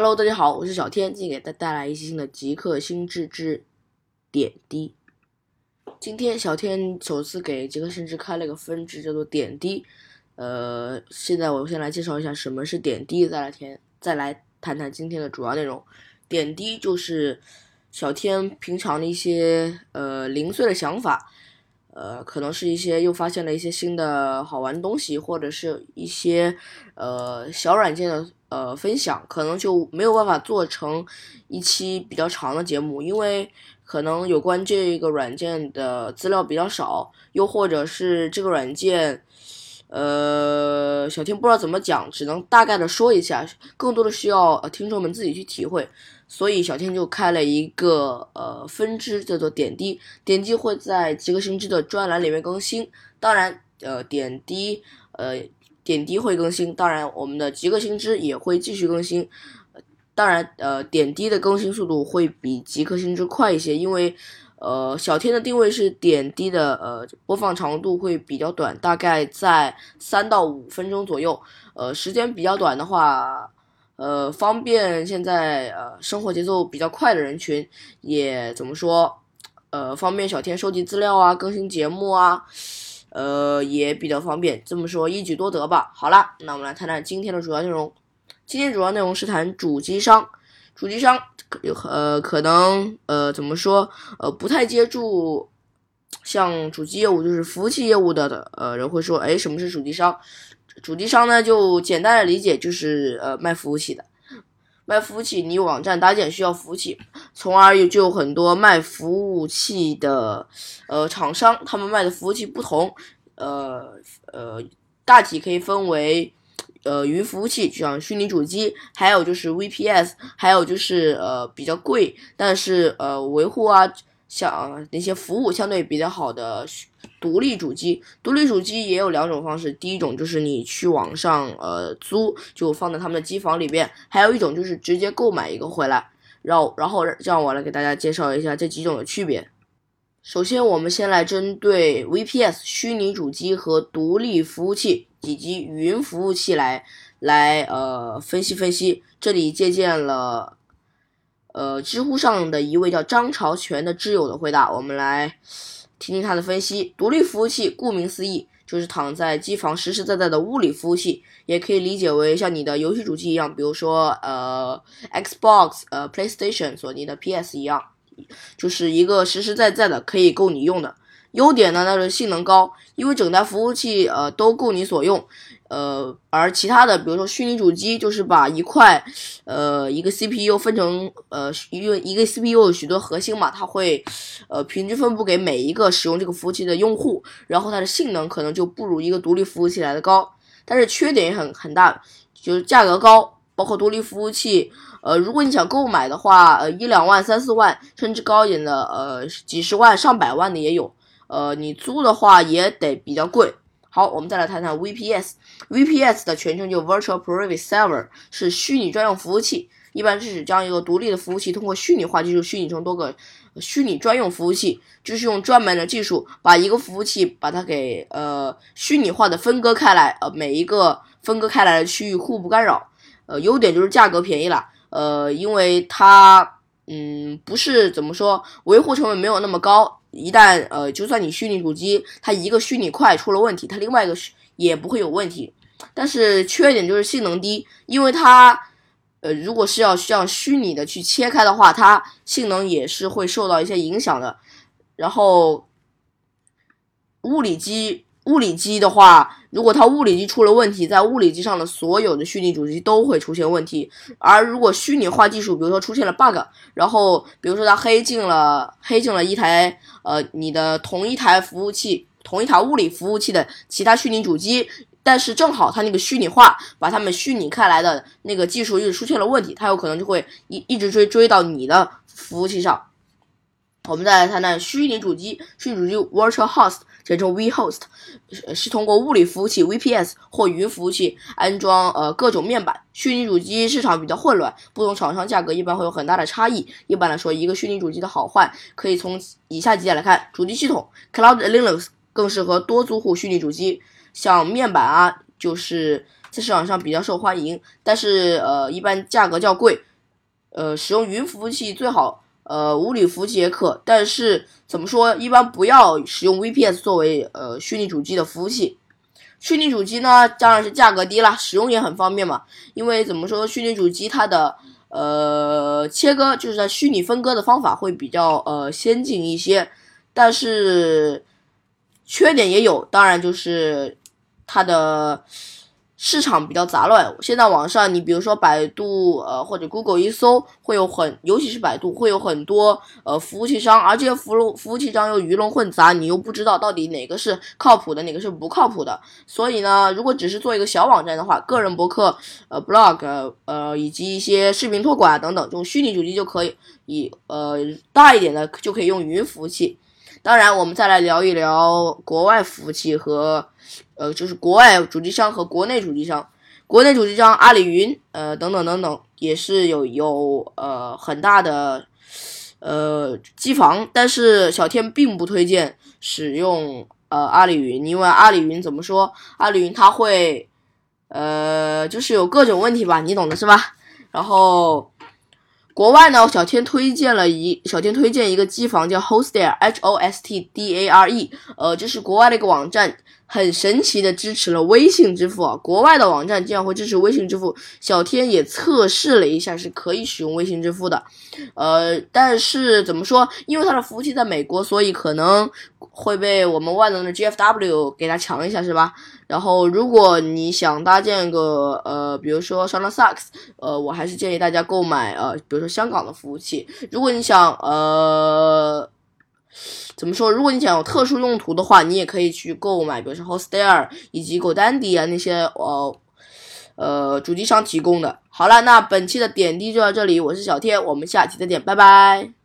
Hello，大家好，我是小天，今天给大家带来一期新的极客星智之点滴。今天小天首次给极客星智开了一个分支，叫做点滴。呃，现在我先来介绍一下什么是点滴，再来填，再来谈谈今天的主要内容。点滴就是小天平常的一些呃零碎的想法，呃，可能是一些又发现了一些新的好玩的东西，或者是一些呃小软件的。呃，分享可能就没有办法做成一期比较长的节目，因为可能有关这个软件的资料比较少，又或者是这个软件，呃，小天不知道怎么讲，只能大概的说一下，更多的需要呃听众们自己去体会。所以小天就开了一个呃分支，叫做点滴，点滴会在极客星之的专栏里面更新。当然，呃，点滴，呃。点滴会更新，当然我们的极客星之也会继续更新。当然，呃，点滴的更新速度会比极客星之快一些，因为，呃，小天的定位是点滴的，呃，播放长度会比较短，大概在三到五分钟左右。呃，时间比较短的话，呃，方便现在呃生活节奏比较快的人群，也怎么说，呃，方便小天收集资料啊，更新节目啊。呃，也比较方便，这么说一举多得吧。好了，那我们来谈谈今天的主要内容。今天主要内容是谈主机商，主机商呃可能呃怎么说呃不太接触像主机业务就是服务器业务的呃人会说，哎，什么是主机商？主机商呢就简单的理解就是呃卖服务器的。卖服务器，你网站搭建需要服务器，从而有就有很多卖服务器的呃厂商，他们卖的服务器不同，呃呃，大体可以分为呃云服务器，就像虚拟主机，还有就是 VPS，还有就是呃比较贵，但是呃维护啊。像那些服务相对比较好的独立主机，独立主机也有两种方式。第一种就是你去网上呃租，就放在他们的机房里边；还有一种就是直接购买一个回来。然后，然后让我来给大家介绍一下这几种的区别。首先，我们先来针对 VPS 虚拟主机和独立服务器以及云服务器来来呃分析分析。这里借鉴了。呃，知乎上的一位叫张朝全的挚友的回答，我们来听听他的分析。独立服务器顾名思义就是躺在机房实实在在的物理服务器，也可以理解为像你的游戏主机一样，比如说呃 Xbox、呃 PlayStation、索尼的 PS 一样，就是一个实实在在的可以够你用的。优点呢，那是性能高，因为整台服务器呃都够你所用。呃，而其他的，比如说虚拟主机，就是把一块，呃，一个 CPU 分成，呃，因为一个 CPU 有许多核心嘛，它会，呃，平均分布给每一个使用这个服务器的用户，然后它的性能可能就不如一个独立服务器来的高，但是缺点也很很大，就是价格高，包括独立服务器，呃，如果你想购买的话，呃，一两万、三四万，甚至高一点的，呃，几十万、上百万的也有，呃，你租的话也得比较贵。好，我们再来谈谈 VPS。VPS 的全称就 Virtual Private Server，是虚拟专用服务器，一般是指将一个独立的服务器通过虚拟化技术虚拟成多个虚拟专用服务器，就是用专门的技术把一个服务器把它给呃虚拟化的分割开来，呃每一个分割开来的区域互不干扰。呃，优点就是价格便宜了，呃，因为它嗯不是怎么说维护成本没有那么高。一旦呃，就算你虚拟主机它一个虚拟块出了问题，它另外一个也不会有问题。但是缺点就是性能低，因为它呃，如果是要像虚拟的去切开的话，它性能也是会受到一些影响的。然后物理机。物理机的话，如果它物理机出了问题，在物理机上的所有的虚拟主机都会出现问题。而如果虚拟化技术，比如说出现了 bug，然后比如说它黑进了黑进了一台呃你的同一台服务器、同一台物理服务器的其他虚拟主机，但是正好它那个虚拟化把它们虚拟开来的那个技术又出现了问题，它有可能就会一一直追追到你的服务器上。我们再来谈谈虚拟主机，虚拟主机 Virtual Host。简称 vHost，是通过物理服务器 VPS 或云服务器安装呃各种面板。虚拟主机市场比较混乱，不同厂商价格一般会有很大的差异。一般来说，一个虚拟主机的好坏可以从以下几点来看：主机系统 Cloud Linux 更适合多租户虚拟主机，像面板啊，就是在市场上比较受欢迎，但是呃一般价格较贵。呃，使用云服务器最好，呃，无理服务器也可。但是怎么说，一般不要使用 VPS 作为呃虚拟主机的服务器。虚拟主机呢，当然是价格低啦，使用也很方便嘛。因为怎么说，虚拟主机它的呃切割就是在虚拟分割的方法会比较呃先进一些，但是缺点也有，当然就是它的。市场比较杂乱，现在网上你比如说百度呃或者 Google 一搜，会有很尤其是百度会有很多呃服务器商，而这些服务服务器商又鱼龙混杂，你又不知道到底哪个是靠谱的，哪个是不靠谱的。所以呢，如果只是做一个小网站的话，个人博客呃 blog 呃以及一些视频托管等等，这种虚拟主机就可以，以呃大一点的就可以用云服务器。当然，我们再来聊一聊国外服务器和，呃，就是国外主机商和国内主机商。国内主机商阿里云，呃，等等等等，也是有有呃很大的呃机房，但是小天并不推荐使用呃阿里云，因为阿里云怎么说？阿里云它会呃就是有各种问题吧，你懂的是吧？然后。国外呢，小天推荐了一小天推荐一个机房叫 Hostar，H-O-S-T-D-A-R-E，呃，这是国外的一个网站，很神奇的支持了微信支付啊。国外的网站竟然会支持微信支付，小天也测试了一下，是可以使用微信支付的。呃，但是怎么说？因为它的服务器在美国，所以可能会被我们万能的 GFW 给它抢一下，是吧？然后，如果你想搭建个呃，比如说 s h a n a s u c s 呃，我还是建议大家购买呃，比如说香港的服务器。如果你想呃，怎么说？如果你想有特殊用途的话，你也可以去购买，比如说 Hostel 以及 GoDaddy 啊那些呃呃主机商提供的。好了，那本期的点滴就到这里，我是小天，我们下期再见，拜拜。